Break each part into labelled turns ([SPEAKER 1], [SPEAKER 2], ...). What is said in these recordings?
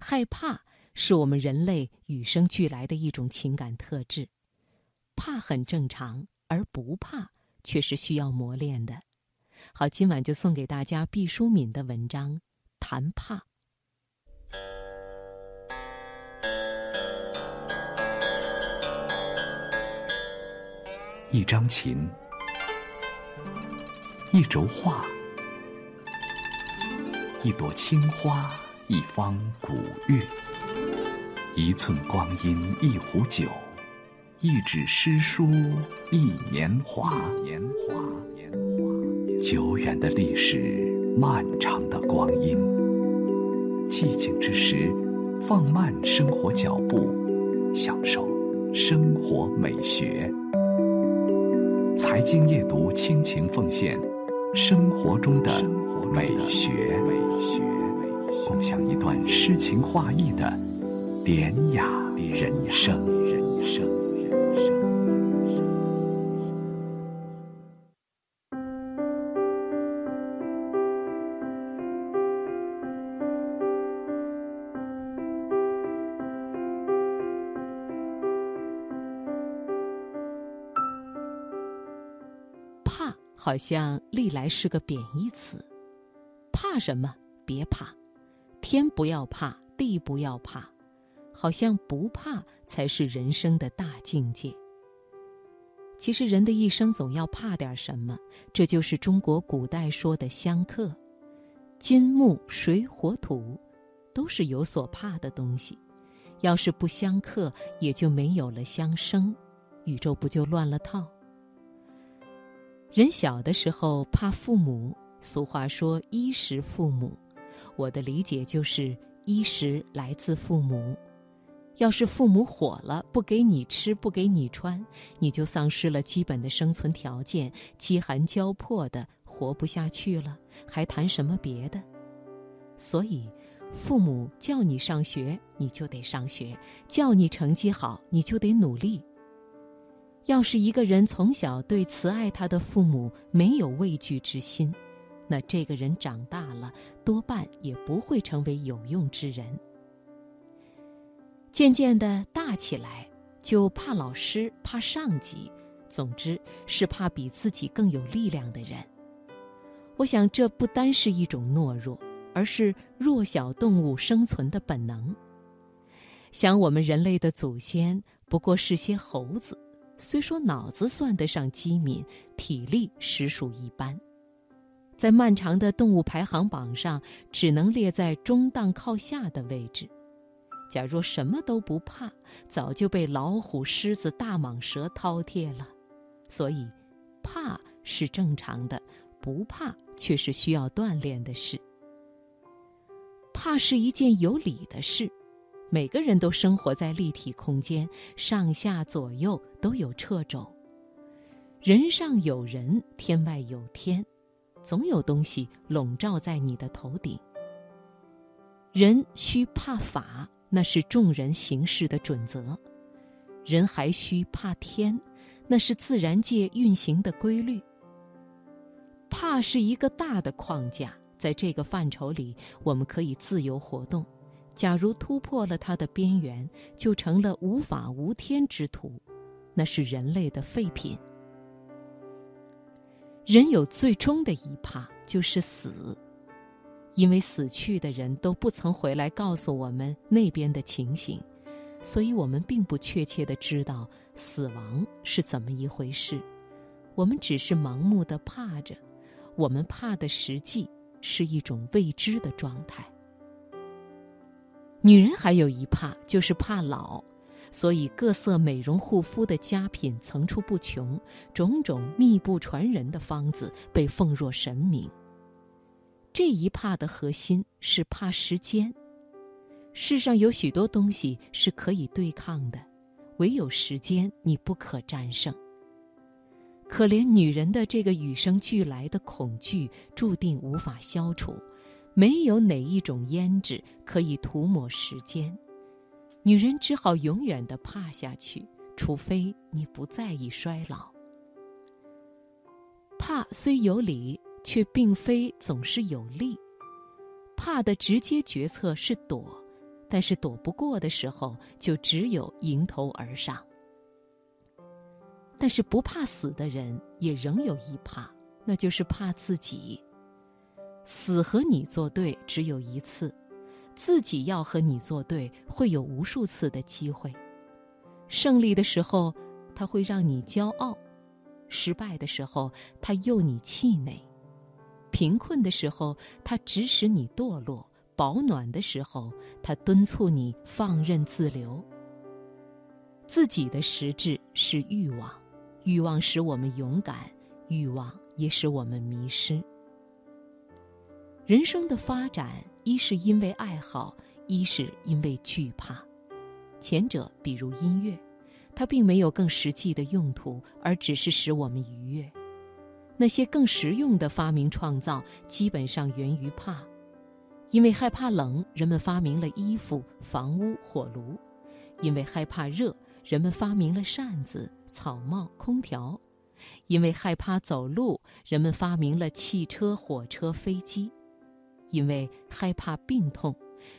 [SPEAKER 1] 害怕是我们人类与生俱来的一种情感特质，怕很正常，而不怕却是需要磨练的。好，今晚就送给大家毕淑敏的文章《谈怕》。
[SPEAKER 2] 一张琴，一轴画，一朵青花，一方古月，一寸光阴，一壶酒，一纸诗书，一年华。年华，年华，久远的历史，漫长的光阴。寂静之时，放慢生活脚步，享受生活美学。财经夜读，倾情奉献生活中的美学，共享一段诗情画意的典雅人生。
[SPEAKER 1] 怕好像历来是个贬义词，怕什么？别怕，天不要怕，地不要怕，好像不怕才是人生的大境界。其实人的一生总要怕点什么，这就是中国古代说的相克，金木水火土，都是有所怕的东西。要是不相克，也就没有了相生，宇宙不就乱了套？人小的时候怕父母，俗话说“衣食父母”，我的理解就是衣食来自父母。要是父母火了，不给你吃，不给你穿，你就丧失了基本的生存条件，饥寒交迫的活不下去了，还谈什么别的？所以，父母叫你上学，你就得上学；叫你成绩好，你就得努力。要是一个人从小对慈爱他的父母没有畏惧之心，那这个人长大了多半也不会成为有用之人。渐渐的大起来，就怕老师，怕上级，总之是怕比自己更有力量的人。我想，这不单是一种懦弱，而是弱小动物生存的本能。想我们人类的祖先不过是些猴子。虽说脑子算得上机敏，体力实属一般，在漫长的动物排行榜上，只能列在中档靠下的位置。假若什么都不怕，早就被老虎、狮子、大蟒蛇饕餮了。所以，怕是正常的，不怕却是需要锻炼的事。怕是一件有理的事。每个人都生活在立体空间，上下左右都有掣肘。人上有人，天外有天，总有东西笼罩在你的头顶。人需怕法，那是众人行事的准则；人还需怕天，那是自然界运行的规律。怕是一个大的框架，在这个范畴里，我们可以自由活动。假如突破了它的边缘，就成了无法无天之徒，那是人类的废品。人有最终的一怕，就是死，因为死去的人都不曾回来告诉我们那边的情形，所以我们并不确切的知道死亡是怎么一回事。我们只是盲目的怕着，我们怕的实际是一种未知的状态。女人还有一怕，就是怕老，所以各色美容护肤的佳品层出不穷，种种密不传人的方子被奉若神明。这一怕的核心是怕时间。世上有许多东西是可以对抗的，唯有时间你不可战胜。可怜女人的这个与生俱来的恐惧，注定无法消除。没有哪一种胭脂可以涂抹时间，女人只好永远的怕下去，除非你不在意衰老。怕虽有理，却并非总是有利。怕的直接决策是躲，但是躲不过的时候，就只有迎头而上。但是不怕死的人也仍有一怕，那就是怕自己。死和你作对只有一次，自己要和你作对会有无数次的机会。胜利的时候，他会让你骄傲；失败的时候，他诱你气馁；贫困的时候，他指使你堕落；保暖的时候，他敦促你放任自流。自己的实质是欲望，欲望使我们勇敢，欲望也使我们迷失。人生的发展，一是因为爱好，一是因为惧怕。前者，比如音乐，它并没有更实际的用途，而只是使我们愉悦。那些更实用的发明创造，基本上源于怕。因为害怕冷，人们发明了衣服、房屋、火炉；因为害怕热，人们发明了扇子、草帽、空调；因为害怕走路，人们发明了汽车、火车、飞机；因为害怕病痛。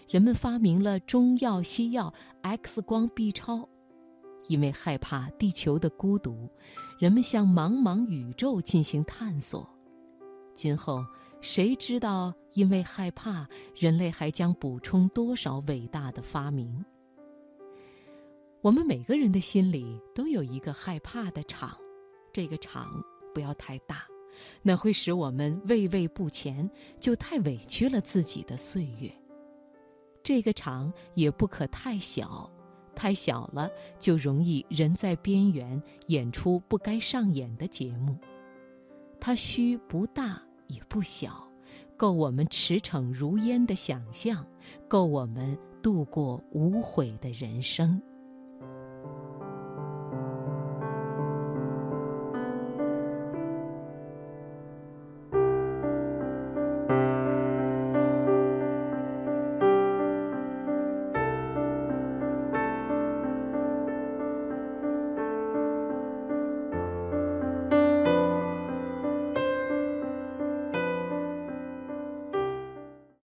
[SPEAKER 1] 人们发明了中药、西药、X 光、B 超，因为害怕地球的孤独，人们向茫茫宇宙进行探索。今后谁知道，因为害怕，人类还将补充多少伟大的发明？我们每个人的心里都有一个害怕的场，这个场不要太大，那会使我们畏畏不前，就太委屈了自己的岁月。这个场也不可太小，太小了就容易人在边缘演出不该上演的节目。它须不大也不小，够我们驰骋如烟的想象，够我们度过无悔的人生。